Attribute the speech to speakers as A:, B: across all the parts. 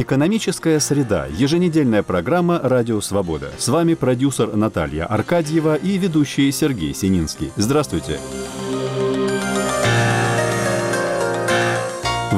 A: Экономическая среда. Еженедельная программа «Радио Свобода». С вами продюсер Наталья Аркадьева и ведущий Сергей Сининский. Здравствуйте.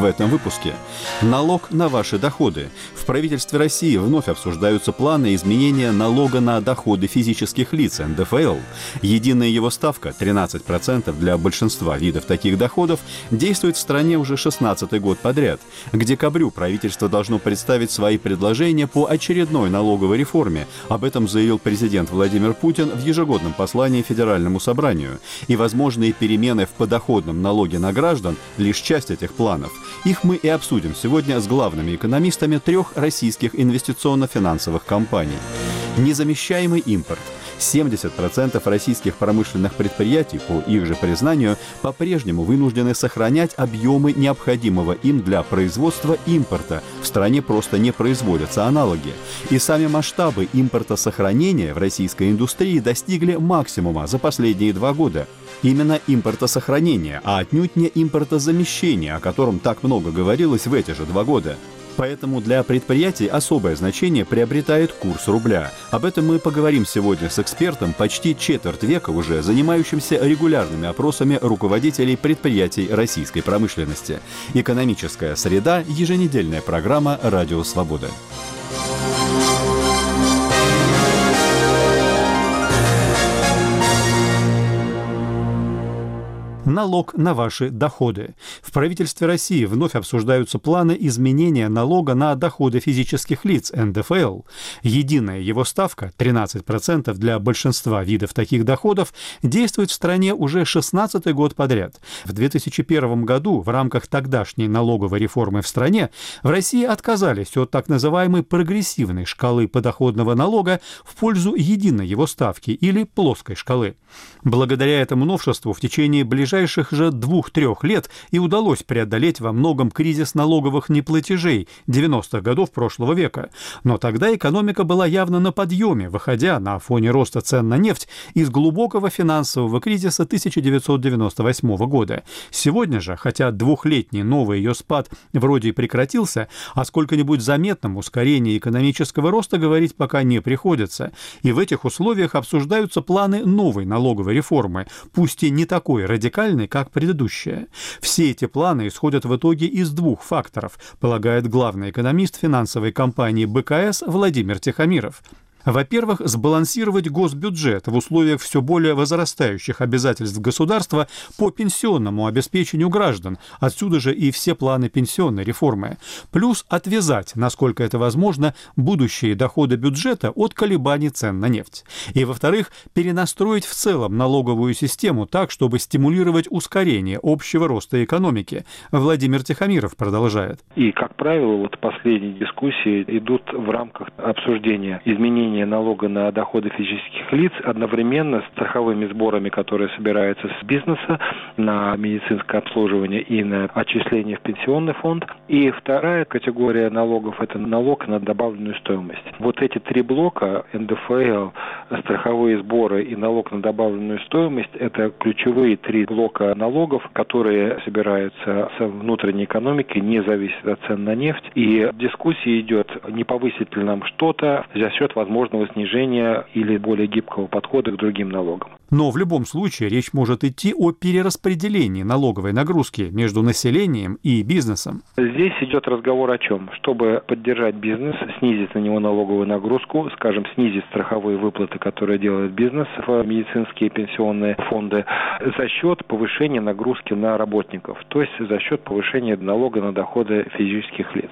A: В этом выпуске. Налог на ваши доходы. В правительстве России вновь обсуждаются планы изменения налога на доходы физических лиц НДФЛ. Единая его ставка 13% для большинства видов таких доходов действует в стране уже 16 год подряд. К декабрю правительство должно представить свои предложения по очередной налоговой реформе. Об этом заявил президент Владимир Путин в ежегодном послании Федеральному собранию. И возможные перемены в подоходном налоге на граждан – лишь часть этих планов. Их мы и обсудим сегодня с главными экономистами трех российских инвестиционно-финансовых компаний. Незамещаемый импорт – 70% российских промышленных предприятий, по их же признанию, по-прежнему вынуждены сохранять объемы необходимого им для производства импорта. В стране просто не производятся аналоги. И сами масштабы импортосохранения в российской индустрии достигли максимума за последние два года. Именно импортосохранение, а отнюдь не импортозамещение, о котором так много говорилось в эти же два года. Поэтому для предприятий особое значение приобретает курс рубля. Об этом мы поговорим сегодня с экспертом, почти четверть века уже занимающимся регулярными опросами руководителей предприятий российской промышленности. Экономическая среда – еженедельная программа «Радио Свобода». Налог на ваши доходы. В правительстве России вновь обсуждаются планы изменения налога на доходы физических лиц НДФЛ. Единая его ставка 13% для большинства видов таких доходов действует в стране уже 16 год подряд. В 2001 году в рамках тогдашней налоговой реформы в стране в России отказались от так называемой прогрессивной шкалы подоходного налога в пользу единой его ставки или плоской шкалы. Благодаря этому новшеству в течение ближайших ближайших же двух-трех лет и удалось преодолеть во многом кризис налоговых неплатежей 90-х годов прошлого века. Но тогда экономика была явно на подъеме, выходя на фоне роста цен на нефть из глубокого финансового кризиса 1998 года. Сегодня же, хотя двухлетний новый ее спад вроде и прекратился, о сколько-нибудь заметном ускорении экономического роста говорить пока не приходится. И в этих условиях обсуждаются планы новой налоговой реформы, пусть и не такой радикальной, радикальной, как предыдущая. Все эти планы исходят в итоге из двух факторов, полагает главный экономист финансовой компании БКС Владимир Тихомиров. Во-первых, сбалансировать госбюджет в условиях все более возрастающих обязательств государства по пенсионному обеспечению граждан, отсюда же и все планы пенсионной реформы. Плюс отвязать, насколько это возможно, будущие доходы бюджета от колебаний цен на нефть. И, во-вторых, перенастроить в целом налоговую систему так, чтобы стимулировать ускорение общего роста экономики. Владимир Тихомиров продолжает.
B: И, как правило, вот последние дискуссии идут в рамках обсуждения изменений уменьшение налога на доходы физических лиц одновременно с страховыми сборами, которые собираются с бизнеса на медицинское обслуживание и на отчисление в пенсионный фонд. И вторая категория налогов – это налог на добавленную стоимость. Вот эти три блока – НДФЛ, страховые сборы и налог на добавленную стоимость – это ключевые три блока налогов, которые собираются с внутренней экономики, не зависят от цен на нефть. И дискуссия идет, не повысить ли нам что-то за счет возможности возможного снижения или более гибкого подхода к другим налогам.
A: Но в любом случае речь может идти о перераспределении налоговой нагрузки между населением и бизнесом.
B: Здесь идет разговор о чем? Чтобы поддержать бизнес, снизить на него налоговую нагрузку, скажем, снизить страховые выплаты, которые делает бизнес в медицинские пенсионные фонды, за счет повышения нагрузки на работников, то есть за счет повышения налога на доходы физических лиц.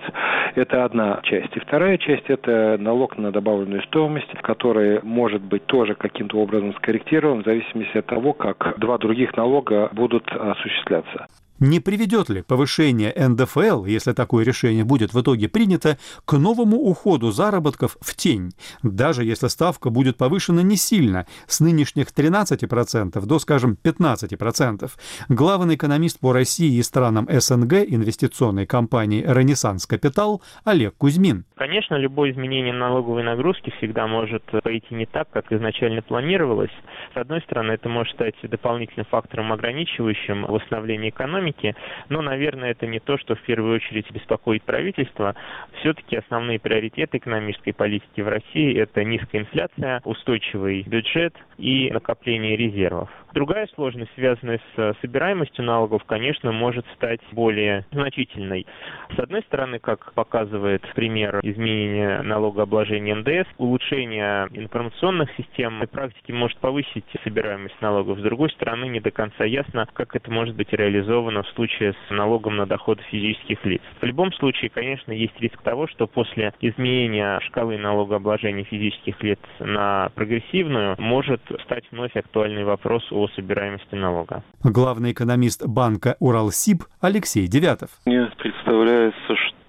B: Это одна часть. И вторая часть – это налог на добавленную стоимость, который может быть тоже каким-то образом скорректирован зависимости от того, как два других налога будут осуществляться.
A: Не приведет ли повышение НДФЛ, если такое решение будет в итоге принято, к новому уходу заработков в тень, даже если ставка будет повышена не сильно, с нынешних 13% до, скажем, 15%? Главный экономист по России и странам СНГ инвестиционной компании «Ренессанс Капитал» Олег Кузьмин.
C: Конечно, любое изменение налоговой нагрузки всегда может пойти не так, как изначально планировалось. С одной стороны, это может стать дополнительным фактором, ограничивающим восстановление экономики, экономики, но, наверное, это не то, что в первую очередь беспокоит правительство. Все-таки основные приоритеты экономической политики в России – это низкая инфляция, устойчивый бюджет и накопление резервов. Другая сложность, связанная с собираемостью налогов, конечно, может стать более значительной. С одной стороны, как показывает пример изменения налогообложения НДС, улучшение информационных систем и практики может повысить собираемость налогов. С другой стороны, не до конца ясно, как это может быть реализовано в случае с налогом на доходы физических лиц. В любом случае, конечно, есть риск того, что после изменения шкалы налогообложения физических лиц на прогрессивную может стать вновь актуальный вопрос о собираемости налога.
A: Главный экономист банка «Уралсиб» Алексей Девятов.
D: Мне представляется, что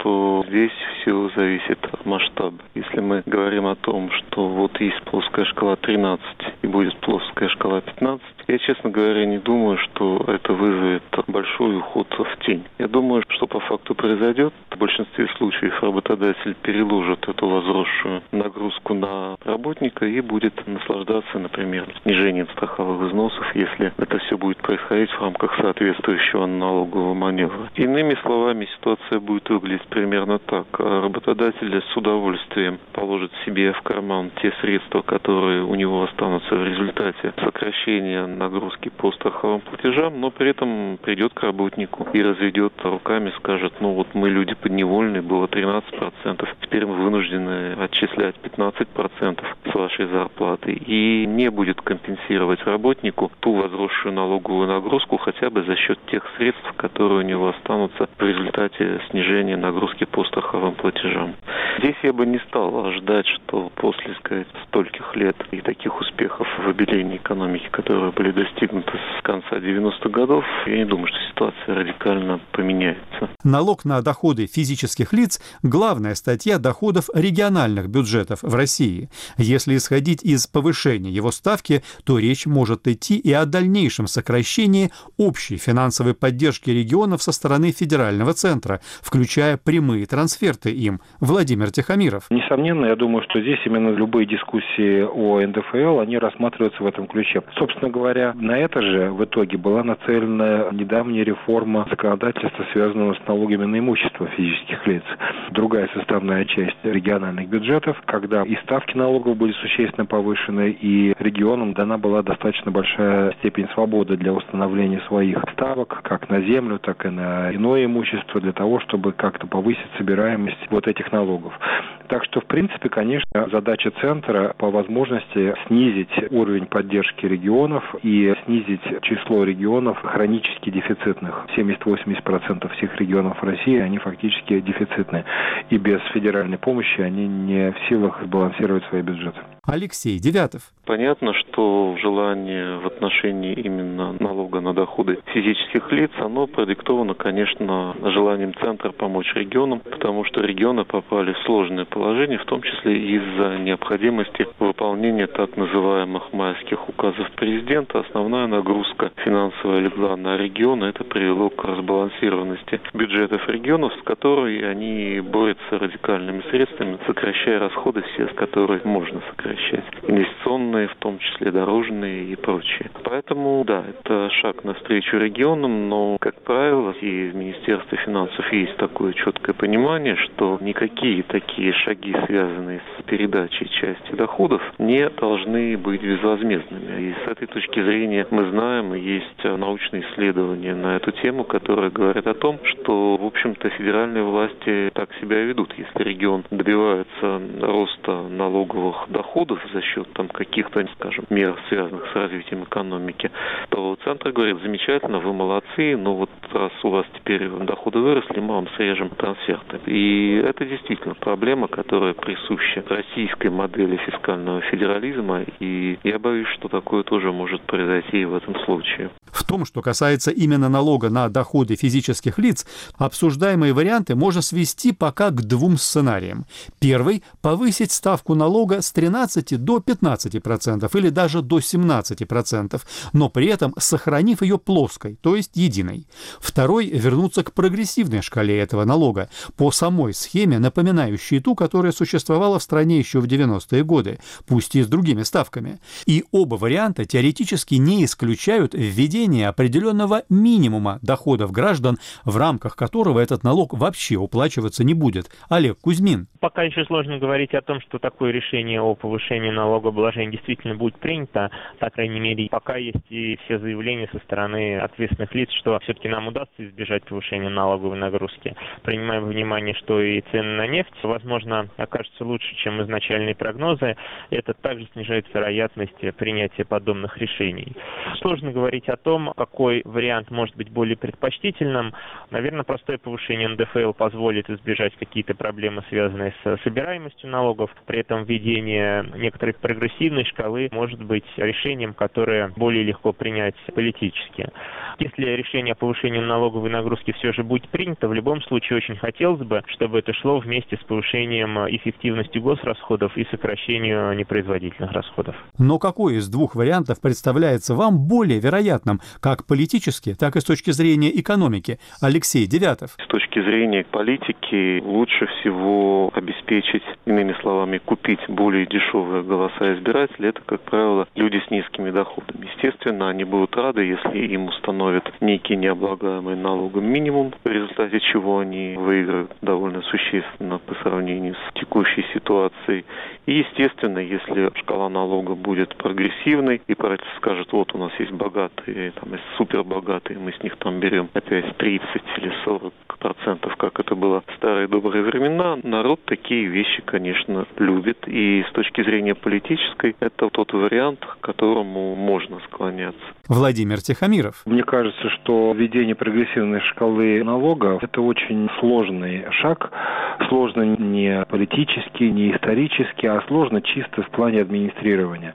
D: здесь все зависит от масштаба. Если мы говорим о том, что вот есть плоская шкала 13 и будет плоская шкала 15, я, честно говоря, не думаю, что это вызовет большой уход в тень. Я думаю, что по факту произойдет. В большинстве случаев работодатель переложит эту возросшую нагрузку на работника и будет наслаждаться, например, снижением страховых взносов, если это все будет происходить в рамках соответствующего налогового маневра. Иными словами, ситуация будет выглядеть примерно так. Работодатель с удовольствием положит себе в карман те средства, которые у него останутся в результате сокращения нагрузки по страховым платежам, но при этом придет к работнику и разведет руками, скажет, ну вот мы люди подневольные, было 13%, теперь мы вынуждены отчислять 15% с вашей зарплаты и не будет компенсировать работнику ту возросшую налоговую нагрузку хотя бы за счет тех средств, которые у него останутся в результате снижения нагрузки по страховым платежам. Здесь я бы не стал ждать, что после, сказать, стольких лет и таких успехов в обелении экономики, которые были достигнуты с конца 90-х годов, я не думаю, что ситуация радикально поменяется.
A: Налог на доходы физических лиц – главная статья доходов региональных бюджетов в России. Если исходить из повышения его ставки, то речь может идти и о дальнейшем сокращении общей финансовой поддержки регионов со стороны федерального центра, включая прямые трансферты им. Владимир Тихомиров.
B: Несомненно, я думаю, что здесь именно любые дискуссии о НДФЛ, они рассматриваются в этом ключе. Собственно говоря, на это же в итоге была нацелена недавняя реформа законодательства, связанного с налогами на имущество физических лиц. Другая составная часть региональных бюджетов, когда и ставки налогов были существенно повышены, и регионам дана была достаточно большая степень свободы для установления своих ставок, как на землю, так и на иное имущество, для того, чтобы как-то повысить собираемость вот этих налогов. Так что, в принципе, конечно, задача центра по возможности снизить уровень поддержки регионов и снизить число регионов хронически дефицитных. 70-80% всех регионов России, они фактически дефицитные. И без федеральной помощи они не в силах сбалансировать свои бюджеты.
A: Алексей Девятов.
D: Понятно, что желание в отношении именно налога на доходы физических лиц, оно продиктовано, конечно, желанием центра помочь регионам, потому что регионы попали в сложное положение, в том числе из-за необходимости выполнения так называемых майских указов президента. Основная нагрузка финансовая легла на регионы, это привело к разбалансированности бюджетов регионов, с которой они борются радикальными средствами, сокращая расходы все, с которых можно сокращать. Инвестиционные, в том числе дорожные и прочие. Поэтому, да, это шаг навстречу регионам, но, как правило, и в Министерстве финансов есть такое четкое понимание, что никакие такие шаги, связанные с передачей части доходов, не должны быть безвозмездными. И с этой точки зрения мы знаем, есть научные исследования на эту тему, которые говорят о том, что, в общем-то, федеральные власти так себя ведут. Если регион добивается роста налоговых доходов за счет там каких-то, скажем, мер, связанных с развитием экономики, то центр говорит, замечательно, вы молодцы, но вот раз у вас теперь доходы выросли, мы вам срежем трансферты. И это действительно проблема, которая присуща российской модели фискального федерализма, и я боюсь, что такое тоже может произойти и в этом случае.
A: В том, что касается именно налога на доходы физических лиц, обсуждаемые варианты можно свести пока к двум сценариям. Первый – повысить ставку налога с 13 до 15% или даже до 17%, но при этом сохранив ее плоской, то есть единой. Второй – вернуться к прогрессивной шкале этого налога, по самой схеме, напоминающей ту, которое существовало в стране еще в 90-е годы, пусть и с другими ставками. И оба варианта теоретически не исключают введение определенного минимума доходов граждан, в рамках которого этот налог вообще уплачиваться не будет. Олег Кузьмин.
C: Пока еще сложно говорить о том, что такое решение о повышении налогообложения действительно будет принято. По крайней мере, пока есть и все заявления со стороны ответственных лиц, что все-таки нам удастся избежать повышения налоговой нагрузки. Принимая во внимание, что и цены на нефть, возможно, окажутся лучше, чем изначальные прогнозы, это также снижает вероятность принятия подобных решений. Сложно говорить о том, какой вариант может быть более предпочтительным. Наверное, простое повышение НДФЛ позволит избежать какие-то проблемы, связанные с собираемостью налогов. При этом введение некоторой прогрессивной шкалы может быть решением, которое более легко принять политически. Если решение о повышении налоговой нагрузки все же будет принято, в любом случае очень хотелось бы, чтобы это шло вместе с повышением эффективности госрасходов и сокращением непроизводительных расходов.
A: Но какой из двух вариантов представляется вам более вероятным, как политически, так и с точки зрения экономики? Алексей Девятов.
D: С точки зрения политики лучше всего обеспечить, иными словами, купить более дешевые голоса избирателей. Это, как правило, люди с низкими доходами. Естественно, они будут рады, если им установят установят некий необлагаемый налогом минимум, в результате чего они выиграют довольно существенно по сравнению с текущей ситуацией. И, естественно, если шкала налога будет прогрессивной, и правительство скажет, вот у нас есть богатые, там есть супербогатые, мы с них там берем опять 30 или 40 процентов, как это было в старые добрые времена, народ такие вещи, конечно, любит. И с точки зрения политической, это тот вариант, к которому можно склоняться.
A: Владимир Тихомиров.
B: Мне кажется, что введение прогрессивной шкалы налогов – это очень сложный шаг. Сложно не политически, не исторически, а сложно чисто в плане администрирования.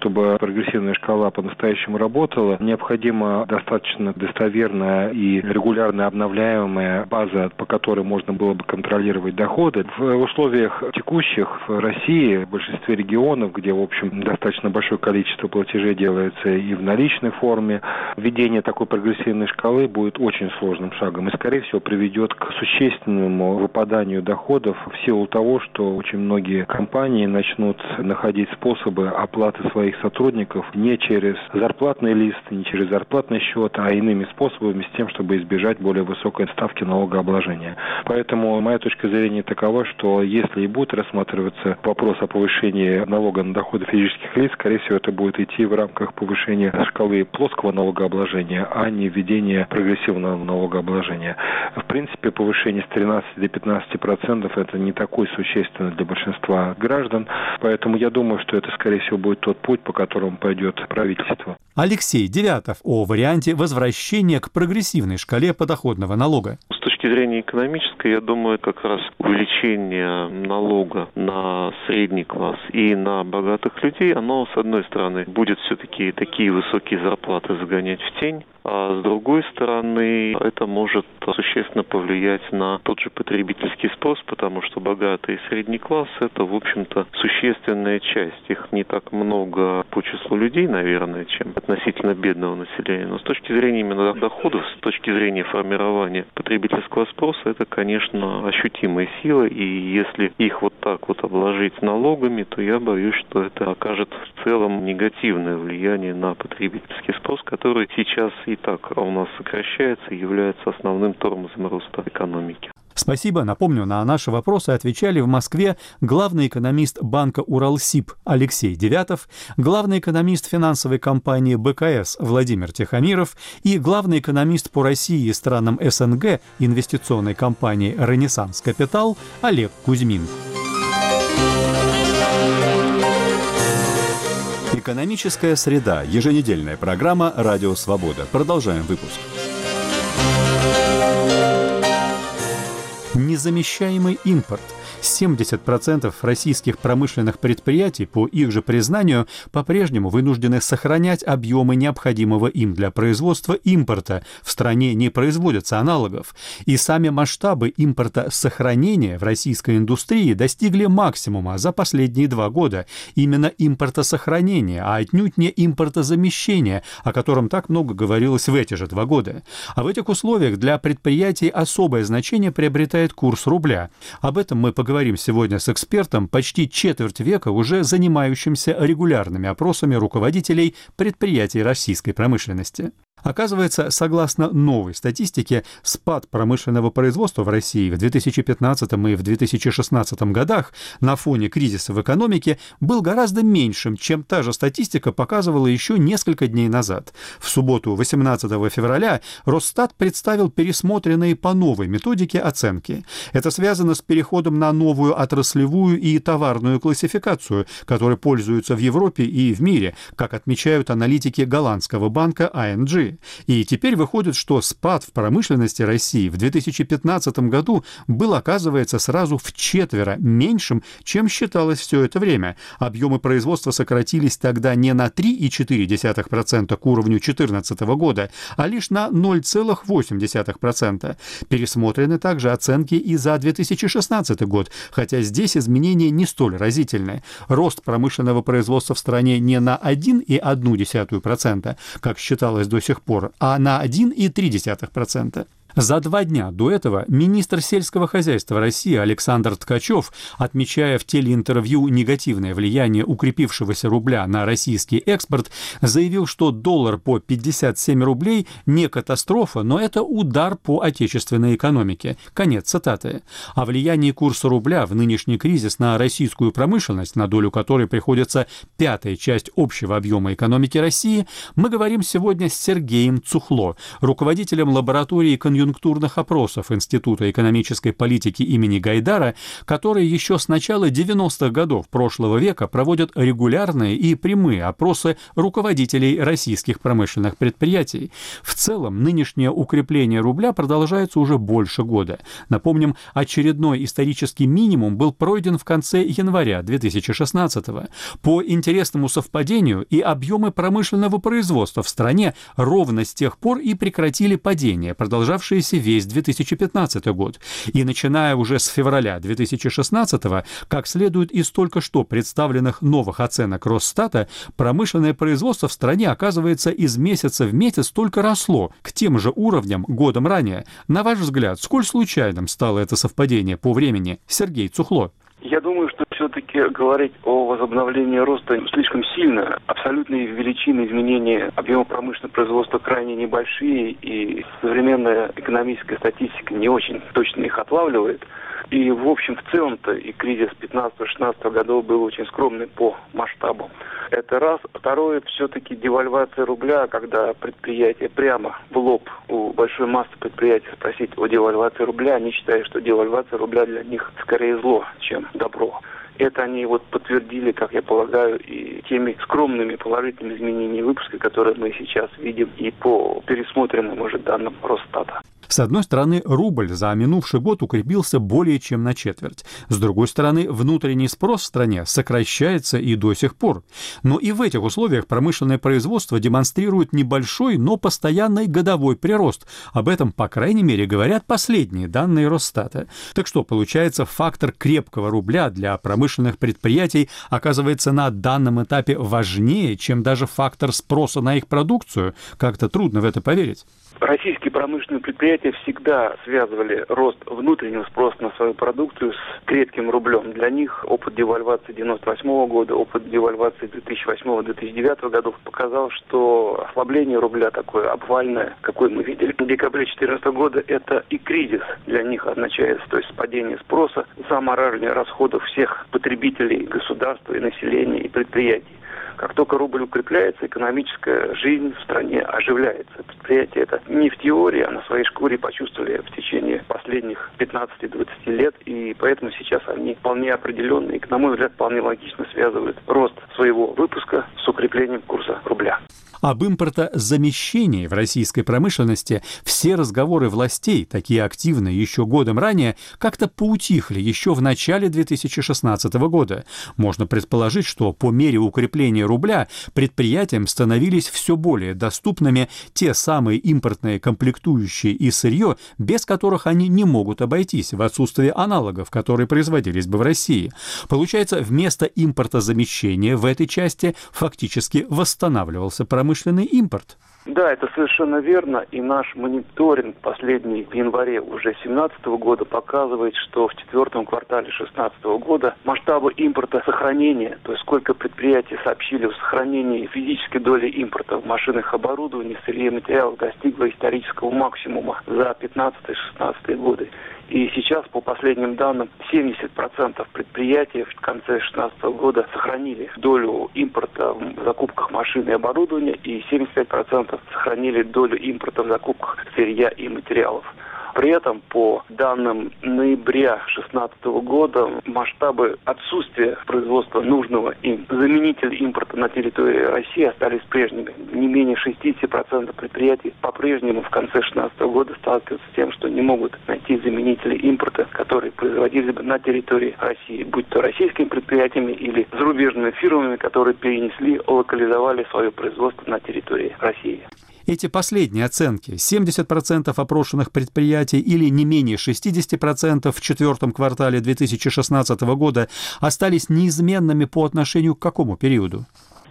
B: Чтобы прогрессивная шкала по-настоящему работала, необходима достаточно достоверная и регулярно обновляемая база, по которой можно было бы контролировать доходы. В условиях текущих в России, в большинстве регионов, где, в общем, достаточно большое количество платежей делается и в наличной форме, введение такой прогрессивной шкалы будет очень сложным шагом и, скорее всего, приведет к существенному выпаданию доходов в силу того, что очень многие компании начнут находить способы оплаты своих сотрудников не через зарплатный лист, не через зарплатный счет, а иными способами с тем, чтобы избежать более высокой ставки налогообложения. Поэтому моя точка зрения такова, что если и будет рассматриваться вопрос о повышении налога на доходы физических лиц, скорее всего, это будет идти в рамках повышения шкалы плоского налогообложения, а не введения прогрессивного налогообложения. В принципе, повышение с 13 до 15 процентов это не такой существенный для большинства граждан, поэтому я думаю, что это, скорее всего, будет тот путь, по которому пойдет правительство.
A: Алексей Девятов о варианте возвращения к прогрессивной шкале подоходного налога.
D: С точки зрения экономической, я думаю, как раз увеличение налога на средний класс и на богатых людей, оно, с одной стороны, будет все-таки такие высокие зарплаты загонять в тень, а с другой стороны, это может существенно повлиять на тот же потребительский спрос, потому что богатый и средний класс – это, в общем-то, существенная часть. Их не так много по числу людей, наверное, чем относительно бедного населения. Но с точки зрения именно доходов, с точки зрения формирования потребительского спроса, это, конечно, ощутимая сила. И если их вот так вот обложить налогами, то я боюсь, что это окажет в целом негативное влияние на потребительский спрос, который сейчас и так у нас сокращается и является основным тормозом роста экономики.
A: Спасибо. Напомню, на наши вопросы отвечали в Москве главный экономист банка «Уралсиб» Алексей Девятов, главный экономист финансовой компании БКС Владимир Тихомиров и главный экономист по России и странам СНГ инвестиционной компании «Ренессанс Капитал» Олег Кузьмин.
E: Экономическая среда. Еженедельная программа «Радио Свобода». Продолжаем выпуск.
A: Незамещаемый импорт – 70% российских промышленных предприятий, по их же признанию, по-прежнему вынуждены сохранять объемы необходимого им для производства импорта. В стране не производятся аналогов. И сами масштабы импорта сохранения в российской индустрии достигли максимума за последние два года. Именно импортосохранения, а отнюдь не импортозамещения, о котором так много говорилось в эти же два года. А в этих условиях для предприятий особое значение приобретает курс рубля. Об этом мы поговорим поговорим сегодня с экспертом, почти четверть века уже занимающимся регулярными опросами руководителей предприятий российской промышленности. Оказывается, согласно новой статистике, спад промышленного производства в России в 2015 и в 2016 годах на фоне кризиса в экономике был гораздо меньшим, чем та же статистика показывала еще несколько дней назад. В субботу 18 февраля Росстат представил пересмотренные по новой методике оценки. Это связано с переходом на новую отраслевую и товарную классификацию, которой пользуются в Европе и в мире, как отмечают аналитики голландского банка ING. И теперь выходит, что спад в промышленности России в 2015 году был, оказывается, сразу в четверо меньшим, чем считалось все это время. Объемы производства сократились тогда не на 3,4% к уровню 2014 года, а лишь на 0,8%. Пересмотрены также оценки и за 2016 год, хотя здесь изменения не столь разительны. Рост промышленного производства в стране не на 1,1%, как считалось до сих пор, а на 1,3%. За два дня до этого министр сельского хозяйства России Александр Ткачев, отмечая в телеинтервью негативное влияние укрепившегося рубля на российский экспорт, заявил, что доллар по 57 рублей не катастрофа, но это удар по отечественной экономике. Конец цитаты. О влиянии курса рубля в нынешний кризис на российскую промышленность, на долю которой приходится пятая часть общего объема экономики России, мы говорим сегодня с Сергеем Цухло, руководителем лаборатории конъюнктуры конъюнктурных опросов Института экономической политики имени Гайдара, которые еще с начала 90-х годов прошлого века проводят регулярные и прямые опросы руководителей российских промышленных предприятий. В целом, нынешнее укрепление рубля продолжается уже больше года. Напомним, очередной исторический минимум был пройден в конце января 2016 -го. По интересному совпадению и объемы промышленного производства в стране ровно с тех пор и прекратили падение, продолжавшее продолжавшиеся весь 2015 год. И начиная уже с февраля 2016, как следует из только что представленных новых оценок Росстата, промышленное производство в стране, оказывается, из месяца в месяц только росло к тем же уровням годом ранее. На ваш взгляд, сколь случайным стало это совпадение по времени? Сергей Цухло.
F: Я думаю, что все-таки говорить о возобновлении роста слишком сильно. Абсолютные величины изменения объема промышленного производства крайне небольшие, и современная экономическая статистика не очень точно их отлавливает. И, в общем, в целом-то и кризис 15-16 годов был очень скромный по масштабу. Это раз. Второе, все-таки девальвация рубля, когда предприятие прямо в лоб у большой массы предприятий спросить о девальвации рубля, они считают, что девальвация рубля для них скорее зло, чем добро. Это они вот подтвердили, как я полагаю, и теми скромными положительными изменениями выпуска, которые мы сейчас видим и по пересмотренным уже данным Росстата.
A: С одной стороны, рубль за минувший год укрепился более чем на четверть. С другой стороны, внутренний спрос в стране сокращается и до сих пор. Но и в этих условиях промышленное производство демонстрирует небольшой, но постоянный годовой прирост. Об этом, по крайней мере, говорят последние данные Росстата. Так что, получается, фактор крепкого рубля для промышленных предприятий оказывается на данном этапе важнее, чем даже фактор спроса на их продукцию. Как-то трудно в это поверить.
F: Российские промышленные предприятия всегда связывали рост внутреннего спроса на свою продукцию с крепким рублем. Для них опыт девальвации 98 года, опыт девальвации 2008-2009 годов показал, что ослабление рубля такое обвальное, какое мы видели в декабре 2014 года, это и кризис для них означает, то есть падение спроса, замораживание расходов всех потребителей, государства и населения и предприятий. Как только рубль укрепляется, экономическая жизнь в стране оживляется. Предприятия это не в теории, а на своей шкуре почувствовали в течение последних 15-20 лет, и поэтому сейчас они вполне определенные, и, на мой взгляд, вполне логично связывают рост своего выпуска с укреплением курса рубля.
A: Об импортозамещении в российской промышленности все разговоры властей, такие активные еще годом ранее, как-то поутихли еще в начале 2016 года. Можно предположить, что по мере укрепления рубля предприятиям становились все более доступными те самые импортные комплектующие и сырье, без которых они не могут обойтись в отсутствие аналогов, которые производились бы в России. Получается, вместо импортозамещения в этой части фактически восстанавливался промышленный импорт.
F: Да, это совершенно верно. И наш мониторинг последний в январе уже 2017 года показывает, что в четвертом квартале 2016 года масштабы импорта сохранения, то есть сколько предприятий сообщили о сохранении физической доли импорта в машинах оборудований, сырье материалов достигло исторического максимума за 15-16 годы. И сейчас, по последним данным, 70% предприятий в конце 2016 года сохранили долю импорта в закупках машин и оборудования, и 75% сохранили долю импорта в закупках сырья и материалов. При этом, по данным ноября 2016 года, масштабы отсутствия производства нужного им заменителя импорта на территории России остались прежними. Не менее 60% предприятий по-прежнему в конце 2016 года сталкиваются с тем, что не могут найти заменители импорта, которые производились бы на территории России, будь то российскими предприятиями или зарубежными фирмами, которые перенесли, локализовали свое производство на территории России.
A: Эти последние оценки, 70% опрошенных предприятий или не менее 60% в четвертом квартале 2016 года, остались неизменными по отношению к какому периоду?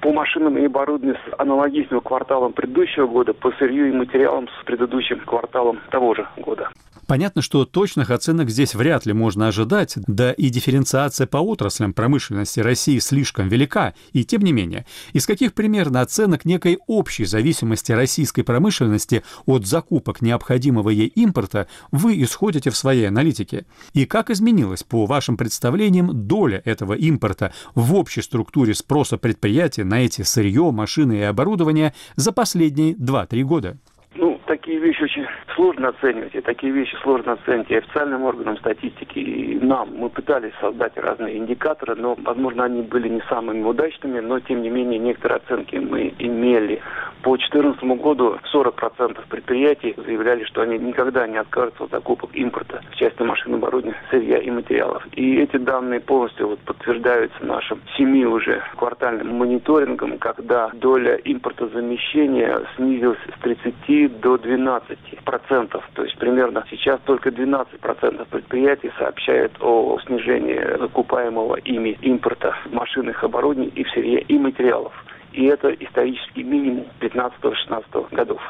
F: По машинам и оборудованию с аналогичным кварталом предыдущего года, по сырью и материалам с предыдущим кварталом того же года.
A: Понятно, что точных оценок здесь вряд ли можно ожидать, да и дифференциация по отраслям промышленности России слишком велика, и тем не менее, из каких примерно оценок некой общей зависимости российской промышленности от закупок необходимого ей импорта вы исходите в своей аналитике? И как изменилась, по вашим представлениям, доля этого импорта в общей структуре спроса предприятий на эти сырье, машины и оборудование за последние 2-3 года?
F: Такие вещи очень сложно оценивать, и такие вещи сложно оценить и официальным органам статистики, и нам. Мы пытались создать разные индикаторы, но, возможно, они были не самыми удачными, но, тем не менее, некоторые оценки мы имели. По 2014 году 40% предприятий заявляли, что они никогда не откажутся от закупок импорта в части машин оборудования, сырья и материалов. И эти данные полностью вот подтверждаются нашим семи уже квартальным мониторингом, когда доля импортозамещения снизилась с 30 до 12 процентов. То есть примерно сейчас только 12 процентов предприятий сообщают о снижении закупаемого ими импорта машинных оборудований и в сырье и материалов. И это исторический минимум 15-16 годов.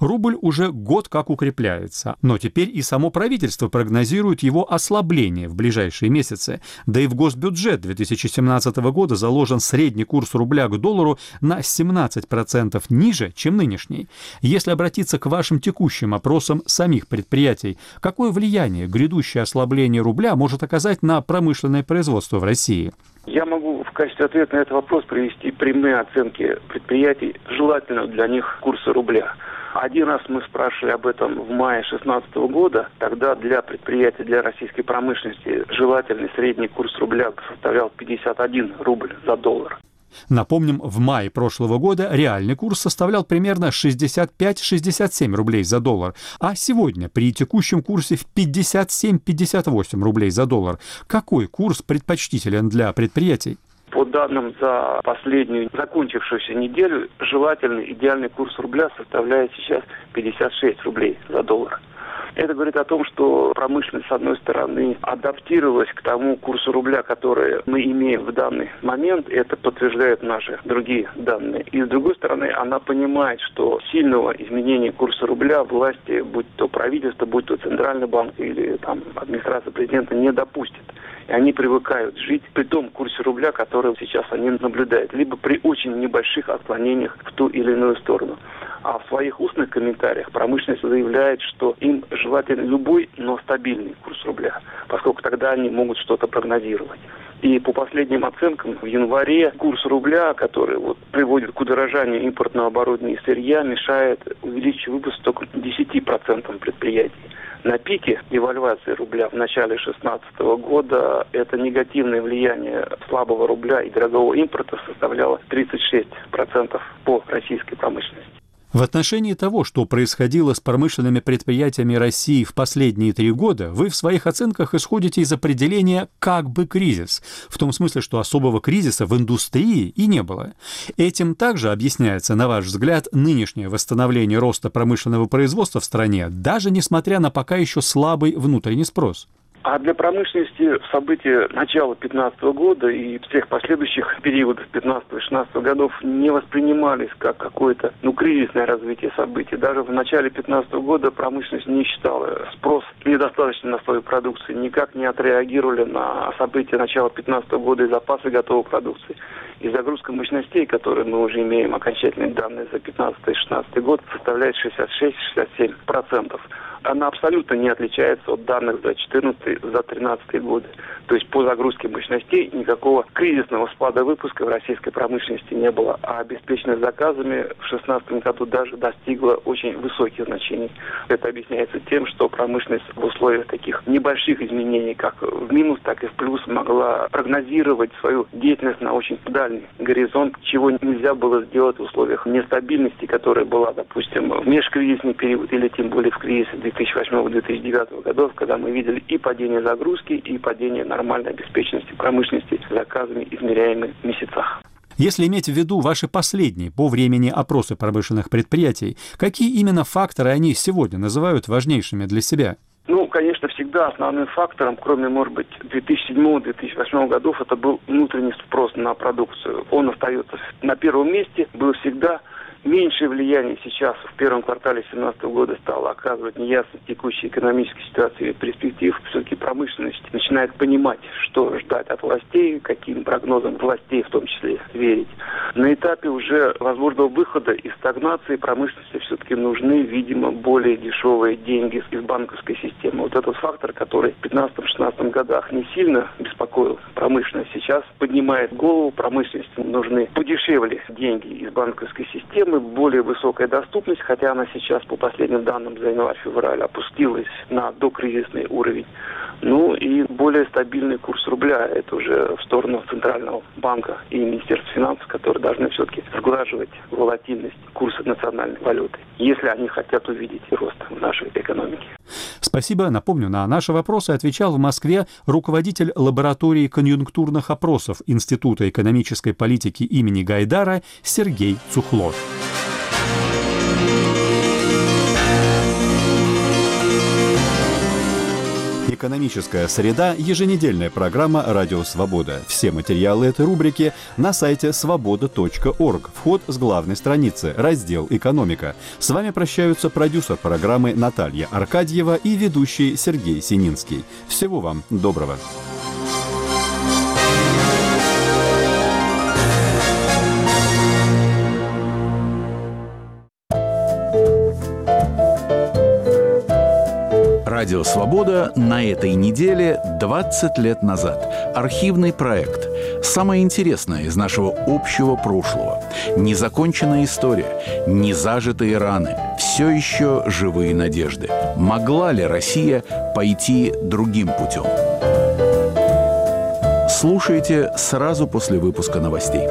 A: Рубль уже год как укрепляется, но теперь и само правительство прогнозирует его ослабление в ближайшие месяцы. Да и в госбюджет 2017 года заложен средний курс рубля к доллару на 17% ниже, чем нынешний. Если обратиться к вашим текущим опросам самих предприятий, какое влияние грядущее ослабление рубля может оказать на промышленное производство в России?
F: Я могу в качестве ответа на этот вопрос привести прямые оценки предприятий, желательно для них курса рубля. Один раз мы спрашивали об этом в мае 2016 года. Тогда для предприятий, для российской промышленности желательный средний курс рубля составлял 51 рубль за доллар.
A: Напомним, в мае прошлого года реальный курс составлял примерно 65-67 рублей за доллар, а сегодня при текущем курсе в 57-58 рублей за доллар. Какой курс предпочтителен для предприятий?
F: По данным за последнюю закончившуюся неделю, желательный идеальный курс рубля составляет сейчас 56 рублей за доллар. Это говорит о том, что промышленность, с одной стороны, адаптировалась к тому курсу рубля, который мы имеем в данный момент. Это подтверждают наши другие данные. И с другой стороны, она понимает, что сильного изменения курса рубля власти, будь то правительство, будь то Центральный банк или там администрация президента не допустит. И они привыкают жить при том курсе рубля, который сейчас они наблюдают, либо при очень небольших отклонениях в ту или иную сторону. А в своих устных комментариях промышленность заявляет, что им желательно любой, но стабильный курс рубля, поскольку тогда они могут что-то прогнозировать. И по последним оценкам, в январе курс рубля, который вот приводит к удорожанию импортного оборудования и сырья, мешает увеличить выпуск только 10% предприятий. На пике девальвации рубля в начале 2016 года это негативное влияние слабого рубля и дорогого импорта составляло 36% по российской промышленности.
A: В отношении того, что происходило с промышленными предприятиями России в последние три года, вы в своих оценках исходите из определения «как бы кризис», в том смысле, что особого кризиса в индустрии и не было. Этим также объясняется, на ваш взгляд, нынешнее восстановление роста промышленного производства в стране, даже несмотря на пока еще слабый внутренний спрос.
F: А для промышленности события начала 2015 года и всех последующих периодов 15-16 годов не воспринимались как какое-то ну, кризисное развитие событий. Даже в начале 2015 года промышленность не считала спрос недостаточно на свою продукцию, никак не отреагировали на события начала 2015 года и запасы готовой продукции. И загрузка мощностей, которые мы уже имеем окончательные данные за 2015-2016 год, составляет 66-67% она абсолютно не отличается от данных за 2014 за 2013 годы. То есть по загрузке мощностей никакого кризисного спада выпуска в российской промышленности не было, а обеспеченность заказами в 2016 году даже достигла очень высоких значений. Это объясняется тем, что промышленность в условиях таких небольших изменений, как в минус, так и в плюс, могла прогнозировать свою деятельность на очень дальний горизонт, чего нельзя было сделать в условиях нестабильности, которая была, допустим, в межкризисный период или тем более в кризис 2008-2009 годов, когда мы видели и падение загрузки, и падение нормальной обеспеченности промышленности заказами, измеряемыми в месяцах.
A: Если иметь в виду ваши последние по времени опросы промышленных предприятий, какие именно факторы они сегодня называют важнейшими для себя?
F: Ну, конечно, всегда основным фактором, кроме, может быть, 2007-2008 годов, это был внутренний спрос на продукцию. Он остается на первом месте, был всегда Меньшее влияние сейчас в первом квартале 2017 года стало оказывать неясность текущей экономической ситуации и перспектив. Все-таки промышленность начинает понимать, что ждать от властей, каким прогнозам властей в том числе верить. На этапе уже возможного выхода из стагнации промышленности все-таки нужны, видимо, более дешевые деньги из банковской системы. Вот этот фактор, который в 2015-2016 годах не сильно беспокоил промышленность, сейчас поднимает голову. Промышленности нужны подешевле деньги из банковской системы, системы более высокая доступность, хотя она сейчас, по последним данным за январь-февраль, опустилась на докризисный уровень. Ну и более стабильный курс рубля. Это уже в сторону Центрального банка и Министерства финансов, которые должны все-таки сглаживать волатильность курса национальной валюты, если они хотят увидеть рост в нашей экономике.
A: Спасибо. Напомню, на наши вопросы отвечал в Москве руководитель лаборатории конъюнктурных опросов Института экономической политики имени Гайдара Сергей Цухлов.
E: «Экономическая среда» – еженедельная программа «Радио Свобода». Все материалы этой рубрики на сайте свобода.орг. Вход с главной страницы, раздел «Экономика». С вами прощаются продюсер программы Наталья Аркадьева и ведущий Сергей Сининский. Всего вам доброго.
G: Радио «Свобода» на этой неделе 20 лет назад. Архивный проект. Самое интересное из нашего общего прошлого. Незаконченная история, незажитые раны, все еще живые надежды. Могла ли Россия пойти другим путем? Слушайте сразу после выпуска новостей.